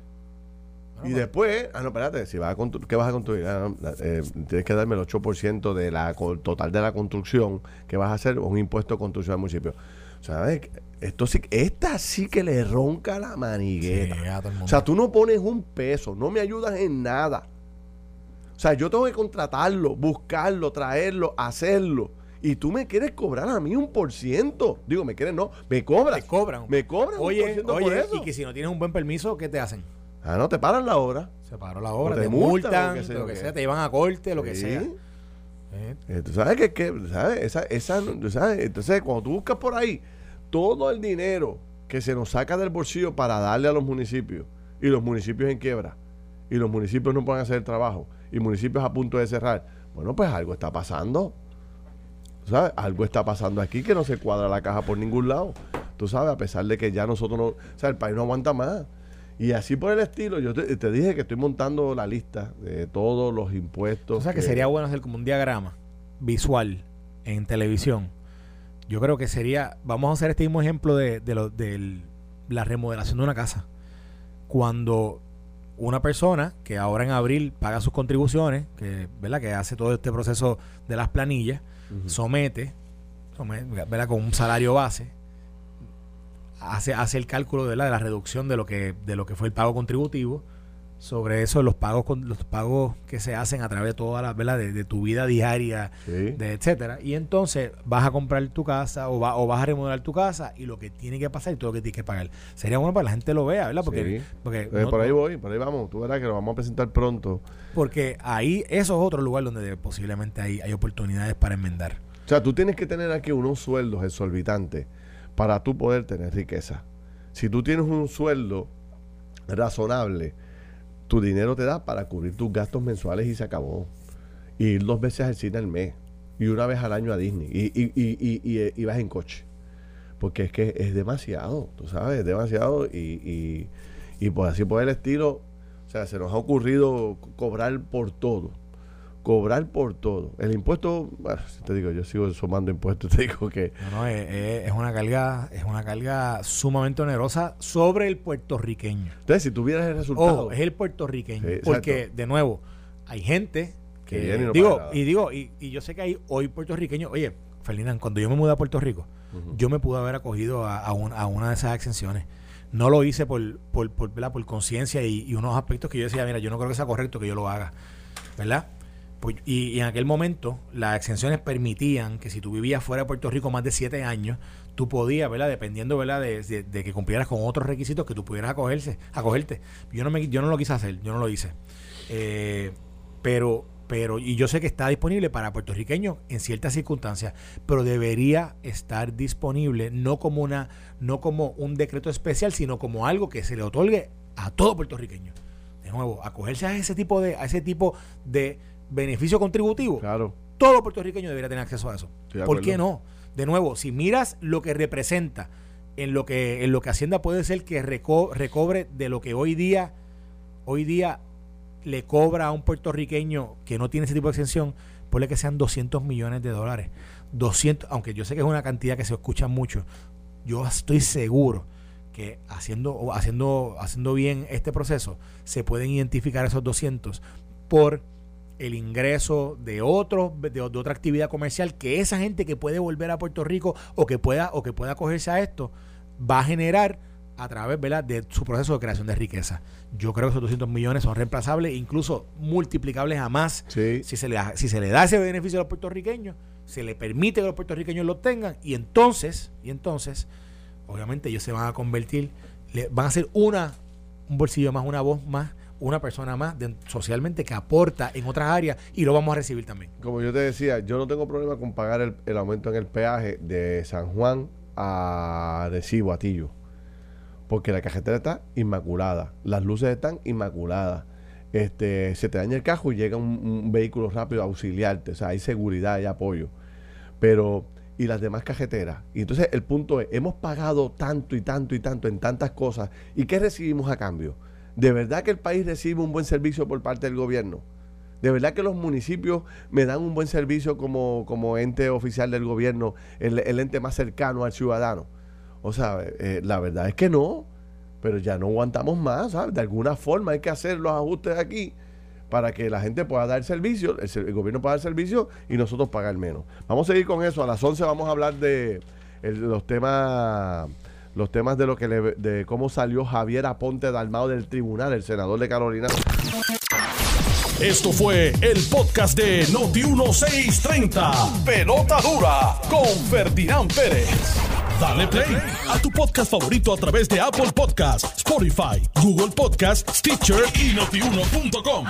y pues. después, ah, no, espérate, si vas a ¿qué vas a construir? Ah, eh, tienes que darme el 8% de la total de la construcción que vas a hacer un impuesto de construcción al municipio. ¿Sabes? Esto sí, esta sí que le ronca la manigueta. o sea, tú no pones un peso, no me ayudas en nada. O sea, yo tengo que contratarlo, buscarlo, traerlo, hacerlo. Y tú me quieres cobrar a mí un por ciento. Digo, me quieres, no, me cobras. Te cobran. Me cobran oye, un por oye, y que si no tienes un buen permiso, ¿qué te hacen? Ah, no, te paran la obra. Se paró la obra, te, multan, lo que, sea. te llevan a corte, lo que sea. Eh, tú sabes que, que ¿sabes? Esa, esa, ¿sabes? Entonces, cuando tú buscas por ahí todo el dinero que se nos saca del bolsillo para darle a los municipios y los municipios en quiebra y los municipios no pueden hacer el trabajo y municipios a punto de cerrar, bueno, pues algo está pasando. ¿Sabes? Algo está pasando aquí que no se cuadra la caja por ningún lado. Tú sabes, a pesar de que ya nosotros no. O sea, el país no aguanta más. Y así por el estilo, yo te, te dije que estoy montando la lista de todos los impuestos. O sea, que, sería bueno hacer como un diagrama visual en televisión. Yo creo que sería, vamos a hacer este mismo ejemplo de, de, lo, de la remodelación de una casa. Cuando una persona que ahora en abril paga sus contribuciones, que, ¿verdad? que hace todo este proceso de las planillas, somete, somete ¿verdad? con un salario base, hace, hace el cálculo de la reducción de lo que, de lo que fue el pago contributivo, sobre eso los pagos los pagos que se hacen a través de toda la ¿verdad? De, tu vida diaria de etcétera. Y entonces vas a comprar tu casa o, va, o vas a remodelar tu casa y lo que tiene que pasar y todo lo que tienes que pagar. Sería bueno para que la gente lo vea ¿verdad? porque, porque por ahí voy por ahí vamos. Tú verás que lo vamos a presentar pronto. Porque ahí eso es otro lugar donde posiblemente hay, hay oportunidades para enmendar. O sea tú tienes que tener aquí unos sueldos exorbitantes para tú poder tener riqueza. Si tú tienes un sueldo razonable tu dinero te da para cubrir tus gastos mensuales y se acabó. Y ir dos veces al cine al mes y una vez al año a Disney y, y, y, y, vas en coche. Porque es que es demasiado, tú sabes, es demasiado y, y, pues así por el estilo, o sea, se nos ha ocurrido cobrar por todo cobrar por todo. El impuesto, bueno, si te digo, yo sigo sumando impuestos, te digo que... No, no, es, una carga, es una carga sumamente onerosa sobre el puertorriqueño. Entonces, si tuvieras el resultado... es el puertorriqueño. porque, de nuevo, hay gente que... digo, y digo, y, yo sé que hay hoy puertorriqueños... Oye, Ferdinand, cuando yo me mudé a Puerto Rico, yo me pude haber acogido a, a, una de esas exenciones no lo hice por, por, por, por conciencia y, y, unos aspectos que yo decía, mira, yo no creo que sea correcto que yo lo haga, ¿verdad? Pues, y, en aquel momento las exenciones permitían que si tú vivías fuera de Puerto Rico más de siete años, tú podías, ¿verdad? Dependiendo, ¿verdad? De, que cumplieras con otros requisitos que tú pudieras acogerse, acogerte. Yo no, me, yo no lo quise hacer, yo no lo hice. Eh, pero, pero, y yo sé que está disponible para puertorriqueños en ciertas circunstancias, pero debería estar disponible no como una, no como un decreto especial, sino como algo que se le otorgue a todo puertorriqueño. De nuevo, acogerse a ese tipo de, a ese tipo de beneficio contributivo, claro. todo puertorriqueño debería tener acceso a eso. ¿Por qué no? De nuevo, si miras lo que representa en lo que, en lo que Hacienda puede ser que recobre de lo que hoy día, hoy día le cobra a un puertorriqueño que no tiene ese tipo de exención, puede que sean 200 millones de dólares. 200, aunque yo sé que es una cantidad que se escucha mucho, yo estoy seguro que haciendo, haciendo, haciendo bien este proceso se pueden identificar esos 200 por el ingreso de otro, de, otra actividad comercial que esa gente que puede volver a Puerto Rico o que pueda o que pueda acogerse a esto va a generar a través de su proceso de creación de riqueza. Yo creo que esos 200 millones son reemplazables, incluso multiplicables a más si, se le, si se le da ese beneficio a los puertorriqueños, se le permite que los puertorriqueños lo tengan y entonces, y entonces, obviamente ellos se van a convertir, van a ser una, un bolsillo más, una voz más una persona más socialmente que aporta en otras áreas y lo vamos a recibir también. Como yo te decía, yo no tengo problema con pagar el, aumento en el peaje de San Juan a Recibo, a Tillo. Porque la cajetera está inmaculada, las luces están inmaculadas. Este, se te daña el cajo y llega un, vehículo rápido a auxiliarte. O sea, hay seguridad y apoyo. Pero, y las demás cajeteras. Y entonces el punto es, hemos pagado tanto y tanto y tanto en tantas cosas. ¿Y qué recibimos a cambio? ¿De verdad que el país recibe un buen servicio por parte del gobierno? ¿De verdad que los municipios me dan un buen servicio como, como ente oficial del gobierno, el, ente más cercano al ciudadano? O sea, eh, la verdad es que no, pero ya no aguantamos más, ¿sabes? De alguna forma hay que hacer los ajustes aquí para que la gente pueda dar servicio, el, gobierno pueda dar servicio y nosotros pagar menos. Vamos a seguir con eso. A las 11 vamos a hablar de los temas los temas de lo que de cómo salió Javier Aponte Dalmao del tribunal, el senador de Carolina. Esto fue el podcast de Noti 1630. Pelota dura con Ferdinand Pérez. Dale play a tu podcast favorito a través de Apple Podcasts, Spotify, Google Podcasts, Stitcher y notiuno.com.